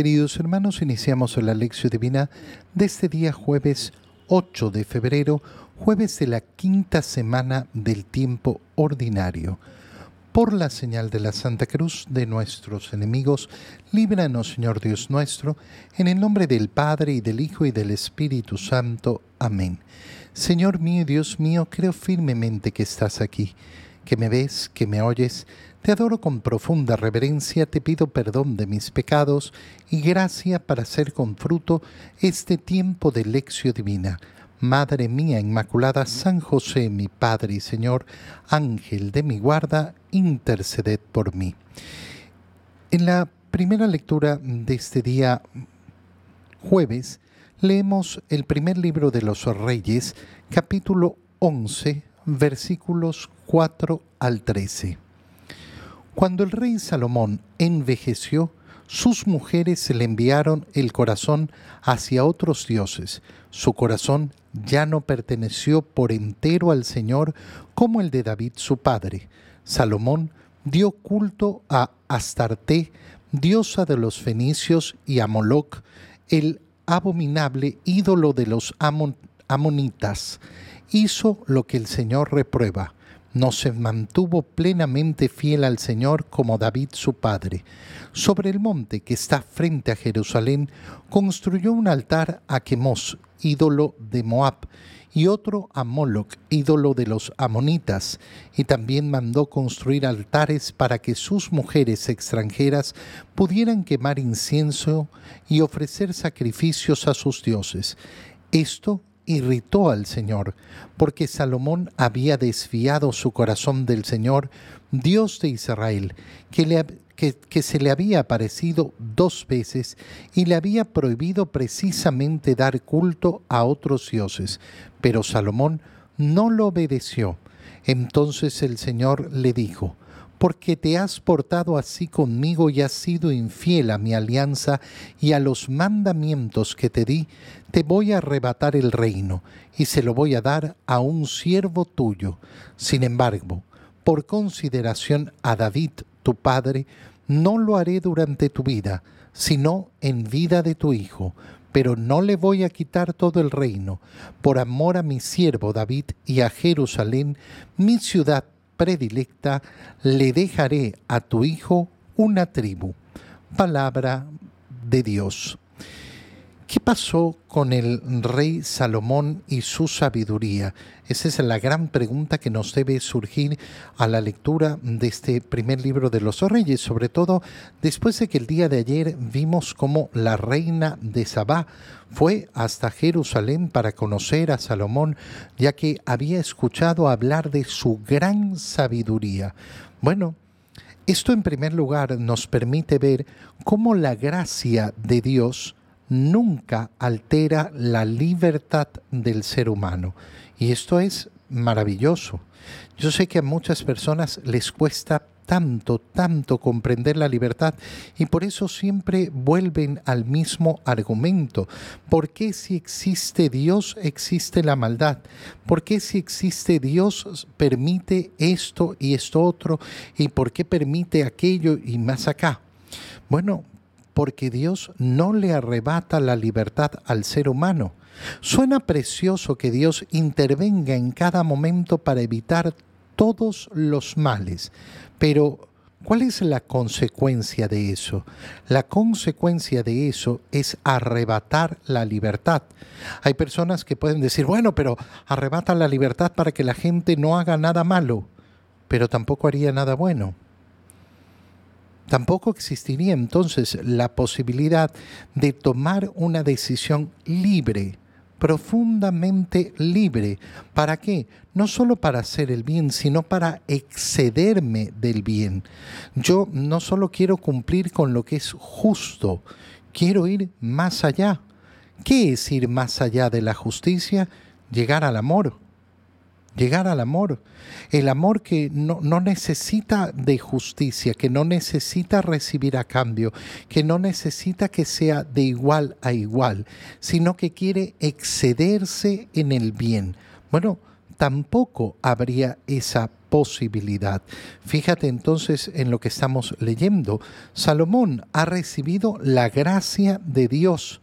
Queridos hermanos, iniciamos la lección divina de este día jueves 8 de febrero, jueves de la quinta semana del tiempo ordinario. Por la señal de la Santa Cruz de nuestros enemigos, líbranos Señor Dios nuestro, en el nombre del Padre y del Hijo y del Espíritu Santo. Amén. Señor mío Dios mío, creo firmemente que estás aquí, que me ves, que me oyes te adoro con profunda reverencia, te pido perdón de mis pecados y gracia para hacer con fruto este tiempo de lección divina. Madre mía Inmaculada, San José, mi Padre y Señor, Ángel de mi guarda, interceded por mí. En la primera lectura de este día jueves, leemos el primer libro de los Reyes, capítulo 11, versículos 4 al 13. Cuando el rey Salomón envejeció, sus mujeres le enviaron el corazón hacia otros dioses. Su corazón ya no perteneció por entero al Señor como el de David su padre. Salomón dio culto a Astarte, diosa de los fenicios, y a Moloc, el abominable ídolo de los amonitas. Hizo lo que el Señor reprueba no se mantuvo plenamente fiel al Señor como David su padre. Sobre el monte que está frente a Jerusalén, construyó un altar a Quemos, ídolo de Moab, y otro a Moloc, ídolo de los amonitas, y también mandó construir altares para que sus mujeres extranjeras pudieran quemar incienso y ofrecer sacrificios a sus dioses. Esto irritó al Señor, porque Salomón había desviado su corazón del Señor, Dios de Israel, que, que, se le había aparecido dos veces y le había prohibido precisamente dar culto a otros dioses. Pero Salomón no lo obedeció. Entonces el Señor le dijo, porque te has portado así conmigo y has sido infiel a mi alianza y a los mandamientos que te di, te voy a arrebatar el reino y se lo voy a dar a un siervo tuyo. Sin embargo, por consideración a David, tu padre, no lo haré durante tu vida, sino en vida de tu hijo, pero no le voy a quitar todo el reino, por amor a mi siervo David y a Jerusalén, mi ciudad predilecta, le dejaré a tu hijo una tribu. Palabra de Dios. ¿Qué pasó con el rey Salomón y su sabiduría? Esa es la gran pregunta que nos debe surgir a la lectura de este primer libro de los reyes, sobre todo después de que el día de ayer vimos cómo la reina de Sabá fue hasta Jerusalén para conocer a Salomón, ya que había escuchado hablar de su gran sabiduría. Bueno, esto en primer lugar nos permite ver cómo la gracia de Dios nunca altera la libertad del ser humano. Y esto es maravilloso. Yo sé que a muchas personas les cuesta tanto, tanto comprender la libertad y por eso siempre vuelven al mismo argumento. ¿Por qué si existe Dios existe la maldad? ¿Por qué si existe Dios permite esto y esto otro? ¿Y por qué permite aquello y más acá? Bueno, porque Dios no le arrebata la libertad al ser humano. Suena precioso que Dios intervenga en cada momento para evitar todos los males, pero ¿cuál es la consecuencia de eso? La consecuencia de eso es arrebatar la libertad. Hay personas que pueden decir, bueno, pero arrebata la libertad para que la gente no haga nada malo, pero tampoco haría nada bueno. Tampoco existiría entonces la posibilidad de tomar una decisión libre, profundamente libre. ¿Para qué? No solo para hacer el bien, sino para excederme del bien. Yo no solo quiero cumplir con lo que es justo, quiero ir más allá. ¿Qué es ir más allá de la justicia? Llegar al amor llegar al amor. El amor que no, necesita de justicia, que no necesita recibir a cambio, que no necesita que sea de igual a igual, sino que quiere excederse en el bien. Bueno, tampoco habría esa posibilidad. Fíjate entonces en lo que estamos leyendo. Salomón ha recibido la gracia de Dios.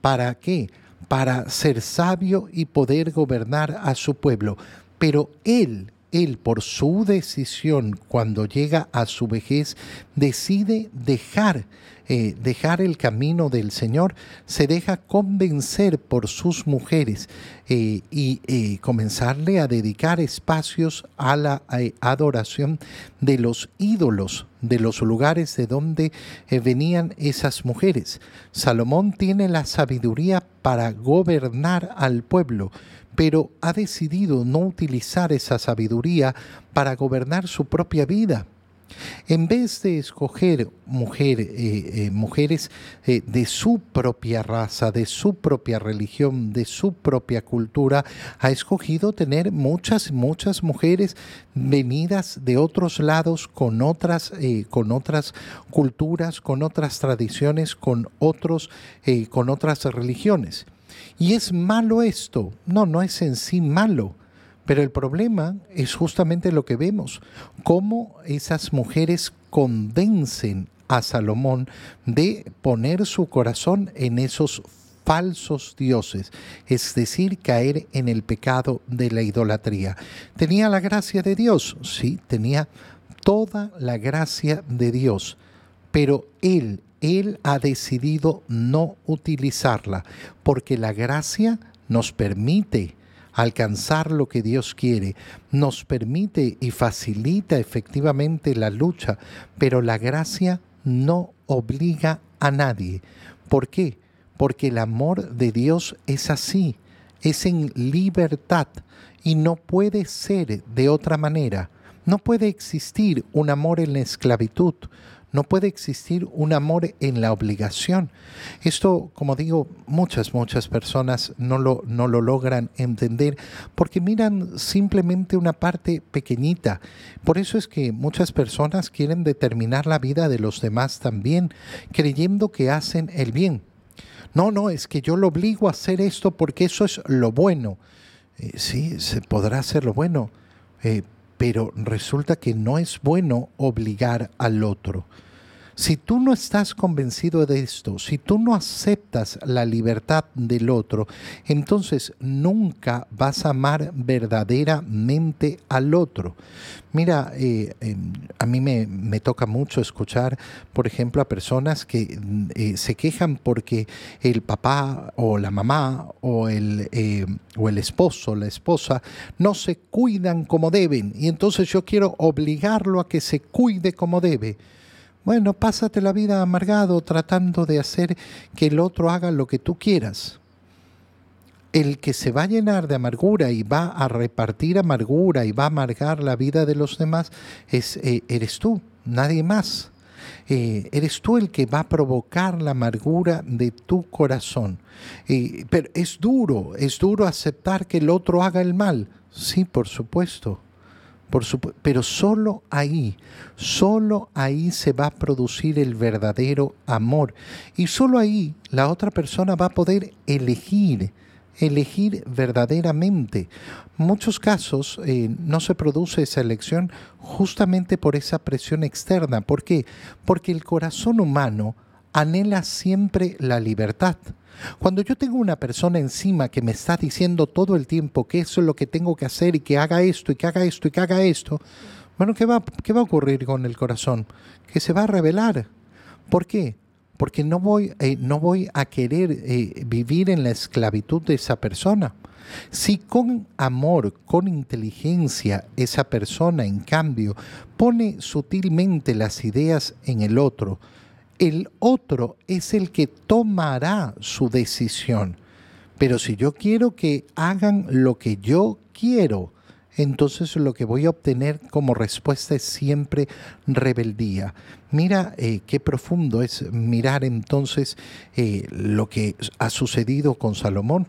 ¿Para qué? Para ser sabio y poder gobernar a su pueblo. Pero él él por su decisión cuando llega a su vejez decide dejar eh, dejar el camino del Señor, se deja convencer por sus mujeres eh, y eh, comenzarle a dedicar espacios a la adoración de los ídolos, de los lugares de donde venían esas mujeres. Salomón tiene la sabiduría para gobernar al pueblo, pero ha decidido no utilizar esa sabiduría para gobernar su propia vida. En vez de escoger eh, eh, mujeres eh, de su propia raza, de su propia religión, de su propia cultura, ha escogido tener muchas, muchas mujeres venidas de otros lados, con otras, con otras culturas, con otras tradiciones, con, otros, con otras religiones. ¿Y es malo esto? No, no es en sí malo pero el problema es justamente lo que vemos, cómo esas mujeres convencen a Salomón de poner su corazón en esos falsos dioses, es decir, caer en el pecado de la idolatría. ¿Tenía la gracia de Dios? Sí, tenía toda la gracia de Dios, pero él, él ha decidido no utilizarla, porque la gracia nos permite alcanzar lo que Dios quiere, nos permite y facilita efectivamente la lucha, pero la gracia no obliga a nadie. ¿Por qué? Porque el amor de Dios es así, es en libertad y no puede ser de otra manera. No puede existir un amor en la esclavitud, no puede existir un amor en la obligación. Esto, como digo, muchas, muchas personas no lo, no lo logran entender porque miran simplemente una parte pequeñita. Por eso es que muchas personas quieren determinar la vida de los demás también, creyendo que hacen el bien. No, no, es que yo lo obligo a hacer esto porque eso es lo bueno. Eh, sí, se podrá hacer lo bueno, eh, pero resulta que no es bueno obligar al otro. Si tú no estás convencido de esto, si tú no aceptas la libertad del otro, entonces nunca vas a amar verdaderamente al otro. Mira, eh, em, a mí me, toca mucho escuchar, por ejemplo, a personas que eh, se quejan porque el papá o la mamá o el, eh, o el esposo o la esposa no se cuidan como deben y entonces yo quiero obligarlo a que se cuide como debe. Bueno, pásate la vida amargado tratando de hacer que el otro haga lo que tú quieras. El que se va a llenar de amargura y va a repartir amargura y va a amargar la vida de los demás es, eh, eres tú, nadie más. Eh, eres tú el que va a provocar la amargura de tu corazón. Eh, pero es duro, es duro aceptar que el otro haga el mal. Sí, por supuesto pero solo ahí, solo ahí se va a producir el verdadero amor. Y solo ahí la otra persona va a poder elegir, elegir verdaderamente. En muchos casos eh, no se produce esa elección justamente por esa presión externa. ¿Por qué? Porque el corazón humano anhela siempre la libertad. Cuando yo tengo una persona encima que me está diciendo todo el tiempo que eso es lo que tengo que hacer y que haga esto y que haga esto y que haga esto, bueno, ¿qué va, qué va a ocurrir con el corazón? Que se va a revelar. ¿Por qué? Porque no voy, eh, no voy a querer eh, vivir en la esclavitud de esa persona. Si con amor, con inteligencia, esa persona, en cambio, pone sutilmente las ideas en el otro, el otro es el que tomará su decisión. Pero si yo quiero que hagan lo que yo quiero, entonces lo que voy a obtener como respuesta es siempre rebeldía. Mira eh, qué profundo es mirar entonces eh, lo que ha sucedido con Salomón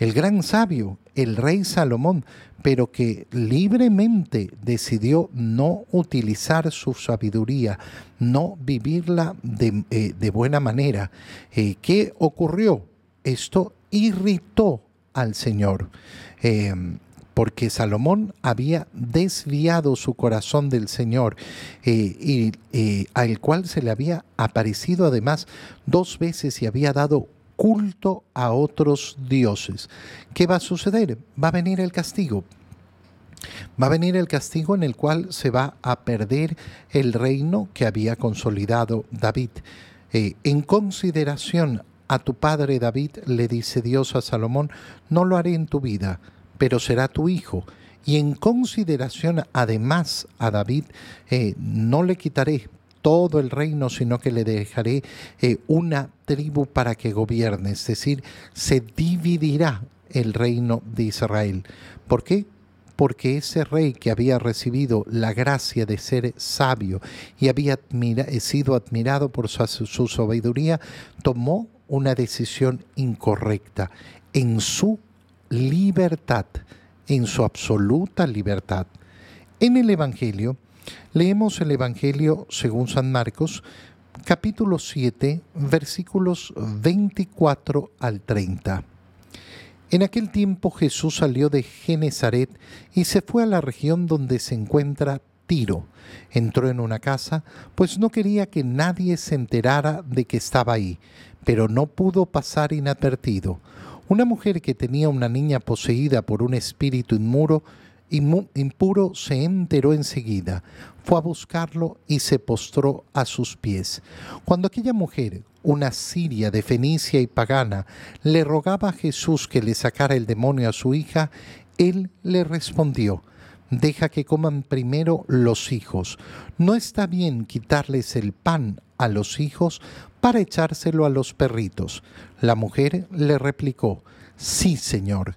el gran sabio, el rey Salomón, pero que libremente decidió no utilizar su sabiduría, no vivirla de, eh, buena manera. Eh, ¿Qué ocurrió? Esto irritó al Señor. Eh, porque Salomón había desviado su corazón del Señor, y, al cual se le había aparecido además dos veces y había dado culto a otros dioses. ¿Qué va a suceder? Va a venir el castigo. Va a venir el castigo en el cual se va a perder el reino que había consolidado David. Eh, en consideración a tu padre David, le dice Dios a Salomón, no lo haré en tu vida, pero será tu hijo. Y en consideración además a David, eh, no le quitaré todo el reino, sino que le dejaré eh, una tribu para que gobierne. Es decir, se dividirá el reino de Israel. ¿Por qué? porque ese rey que había recibido la gracia de ser sabio y había eh, sido admirado por su, su sabiduría, tomó una decisión incorrecta en su libertad, en su absoluta libertad. En el Evangelio, leemos el Evangelio según San Marcos, capítulo 7, versículos 24 al 30. En aquel tiempo Jesús salió de Genezaret y se fue a la región donde se encuentra Tiro. Entró en una casa, pues no quería que nadie se enterara de que estaba ahí, pero no pudo pasar inadvertido. Una mujer que tenía una niña poseída por un espíritu inmuro, impuro se enteró enseguida, fue a buscarlo y se postró a sus pies. Cuando aquella mujer una siria de Fenicia y pagana, le rogaba a Jesús que le sacara el demonio a su hija, él le respondió, deja que coman primero los hijos. No está bien quitarles el pan a los hijos para echárselo a los perritos. La mujer le replicó, sí, señor,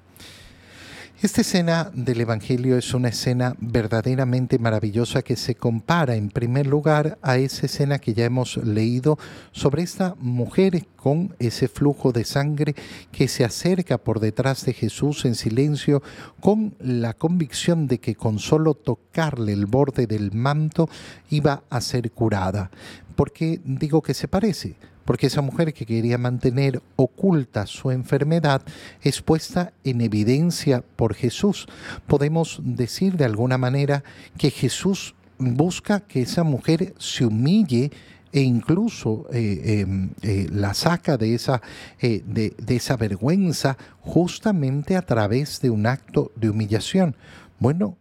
Esta escena del Evangelio es una escena verdaderamente maravillosa que se compara en primer lugar a esa escena que ya hemos leído sobre esta mujer con ese flujo de sangre que se acerca por detrás de Jesús en silencio con la convicción de que con solo tocarle el borde del manto iba a ser curada. ¿Por qué digo que se parece? Porque esa mujer que quería mantener oculta su enfermedad es puesta en evidencia por Jesús. Podemos decir de alguna manera que Jesús busca que esa mujer se humille e incluso eh, em, eh, la saca de esa, eh, de esa vergüenza justamente a través de un acto de humillación. Bueno,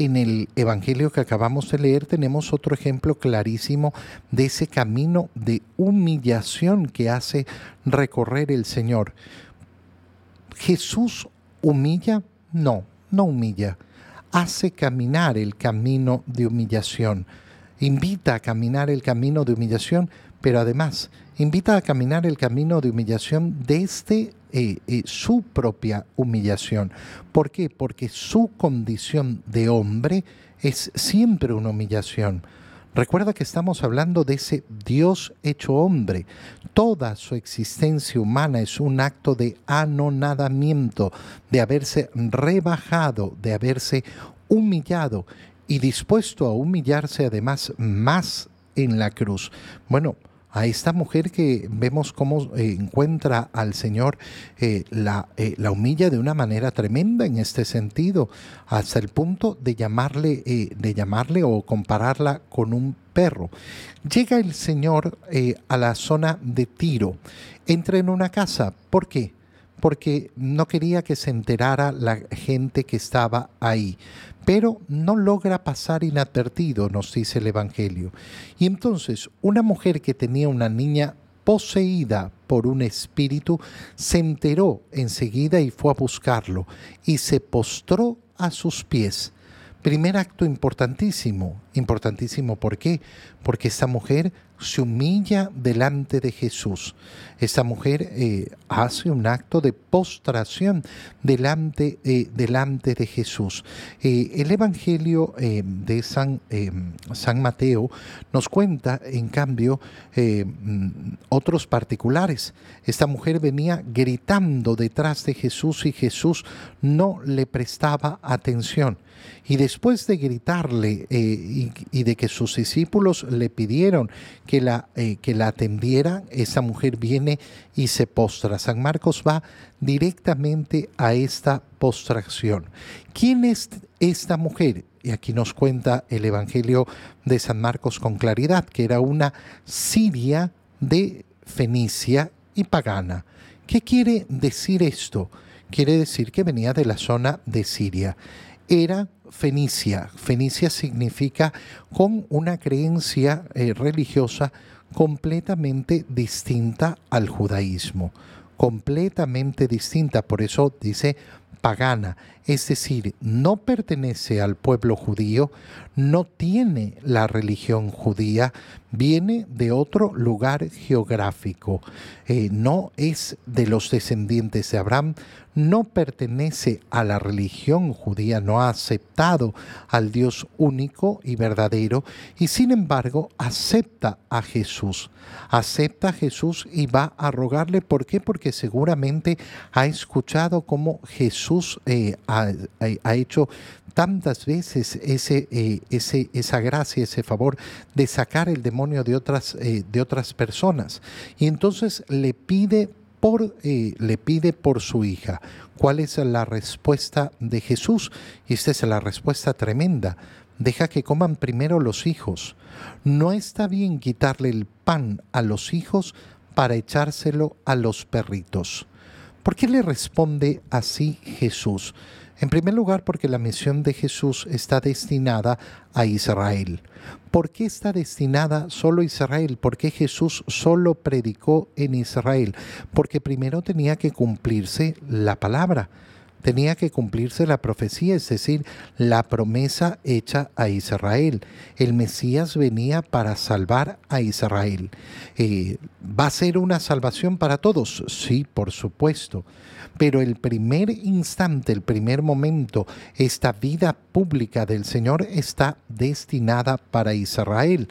en el Evangelio que acabamos de leer tenemos otro ejemplo clarísimo de ese camino de humillación que hace recorrer el Señor. ¿Jesús humilla? No, no humilla. Hace caminar el camino de humillación. Invita a caminar el camino de humillación, pero además invita a caminar el camino de humillación desde su propia humillación. ¿Por qué? Porque su condición de hombre es siempre una humillación. Recuerda que estamos hablando de ese Dios hecho hombre. Toda su existencia humana es un acto de anonadamiento, de haberse rebajado, de haberse humillado y dispuesto a humillarse además más en la cruz. Bueno, a esta mujer que vemos cómo eh, encuentra al Señor, eh, la, eh, la, humilla de una manera tremenda en este sentido, hasta el punto de llamarle, de llamarle o compararla con un perro. Llega el Señor a la zona de Tiro, entra en una casa. ¿Por qué? Porque no quería que se enterara la gente que estaba ahí. Pero no logra pasar inadvertido, nos dice el Evangelio. Y entonces una mujer que tenía una niña poseída por un espíritu, se enteró enseguida y fue a buscarlo y se postró a sus pies. Primer acto importantísimo, importantísimo, ¿por qué? Porque esta mujer se humilla delante de Jesús. Esta mujer eh, hace un acto de postración delante, eh, delante de Jesús. Eh, el Evangelio de San, San, Mateo nos cuenta, en cambio, mm, otros particulares. Esta mujer venía gritando detrás de Jesús y Jesús no le prestaba atención. Y después de gritarle eh, y, de que sus discípulos le pidieron que la, eh, que la atendiera, esa mujer viene y se postra. San Marcos va directamente a esta postración. ¿Quién es esta mujer? Y aquí nos cuenta el Evangelio de San Marcos con claridad, que era una siria de Fenicia y pagana. ¿Qué quiere decir esto? Quiere decir que venía de la zona de Siria era Fenicia. Fenicia significa con una creencia eh, religiosa completamente distinta al judaísmo, completamente distinta, por eso dice pagana, es decir, no pertenece al pueblo judío, no tiene la religión judía, viene de otro lugar geográfico, eh, no es de los descendientes de Abraham, no pertenece a la religión judía, no ha aceptado al Dios único y verdadero y sin embargo acepta a Jesús. Acepta a Jesús y va a rogarle. ¿Por qué? Porque seguramente ha escuchado cómo Jesús eh, ha, hecho tantas veces ese, eh, ese, esa gracia, ese favor de sacar el demonio de otras, eh, de otras personas. Y entonces le pide por, eh, le pide por su hija. ¿Cuál es la respuesta de Jesús? Y esta es la respuesta tremenda. Deja que coman primero los hijos. No está bien quitarle el pan a los hijos para echárselo a los perritos. ¿Por qué le responde así Jesús? En primer lugar, porque la misión de Jesús está destinada a Israel. ¿Por qué está destinada solo a Israel? ¿Por qué Jesús solo predicó en Israel? Porque primero tenía que cumplirse la palabra tenía que cumplirse la profecía, es decir, la promesa hecha a Israel. El Mesías venía para salvar a Israel. Eh, ¿Va a ser una salvación para todos? Sí, por supuesto pero el primer instante, el primer momento, esta vida pública del Señor está destinada para Israel.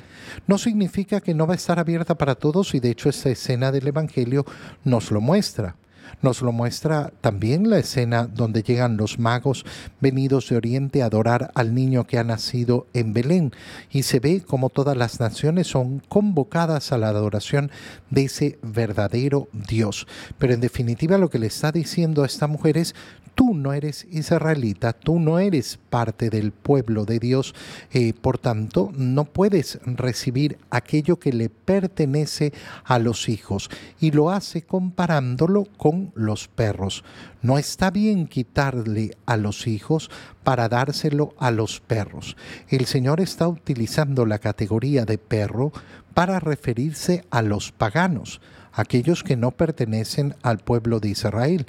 No significa que no va a estar abierta para todos y de hecho esta escena del Evangelio nos lo muestra. Nos lo muestra también la escena donde llegan los magos venidos de Oriente a adorar al niño que ha nacido en Belén y se ve como todas las naciones son convocadas a la adoración de ese verdadero Dios. Pero en definitiva lo que le está diciendo a esta mujer es, tú no eres israelita, tú no eres parte del pueblo de Dios, eh, por tanto no puedes recibir aquello que le pertenece a los hijos. Y lo hace comparándolo con los perros. No está bien quitarle a los hijos para dárselo a los perros. El Señor está utilizando la categoría de perro para referirse a los paganos aquellos que no pertenecen al pueblo de Israel.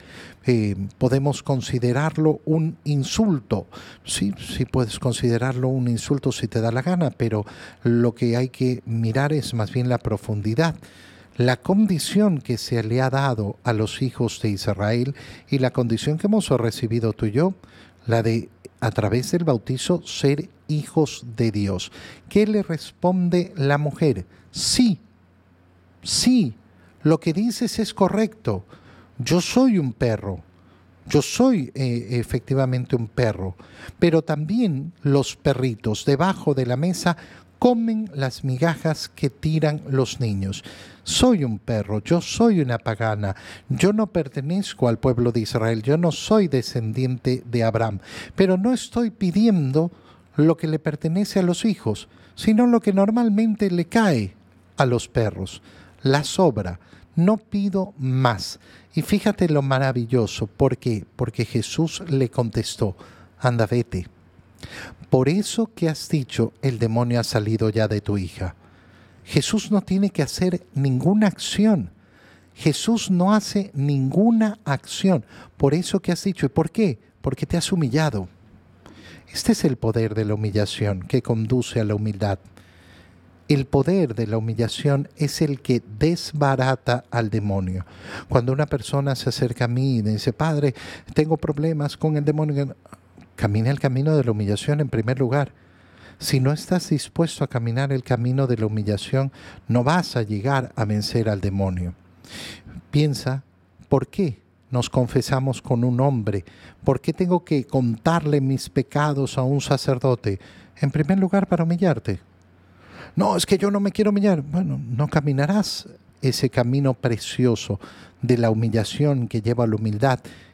Eh, podemos considerarlo un insulto. Sí, sí puedes considerarlo un insulto si te da la gana, pero lo que hay que mirar es más bien la profundidad la condición que se le ha dado a los hijos de Israel y la condición que hemos recibido tú y yo, la de a través del bautizo ser hijos de Dios. ¿Qué le responde la mujer? Sí, sí, lo que dices es correcto. Yo soy un perro. Yo soy eh, efectivamente un perro, pero también los perritos debajo de la mesa comen las migajas que tiran los niños. Soy un perro, yo soy una pagana, yo no pertenezco al pueblo de Israel, yo no soy descendiente de Abraham, pero no estoy pidiendo lo que le pertenece a los hijos, sino lo que normalmente le cae a los perros la sobra, no pido más. Y fíjate lo maravilloso, ¿por qué? Porque Jesús le contestó, anda, vete. Por eso que has dicho, el demonio ha salido ya de tu hija. Jesús no tiene que hacer ninguna acción. Jesús no hace ninguna acción. Por eso que has dicho. ¿Y por qué? Porque te has humillado. Este es el poder de la humillación que conduce a la humildad el poder de la humillación es el que desbarata al demonio. Cuando una persona se acerca a mí y dice, Padre, tengo problemas con el demonio, camina el camino de la humillación en primer lugar. Si no estás dispuesto a caminar el camino de la humillación, no vas a llegar a vencer al demonio. Piensa, ¿por qué nos confesamos con un hombre? ¿Por qué tengo que contarle mis pecados a un sacerdote? En primer lugar, para humillarte no, es que yo no me quiero humillar. Bueno, no caminarás ese camino precioso de la humillación que lleva a la humildad,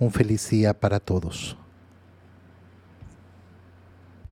Un feliz día para todos.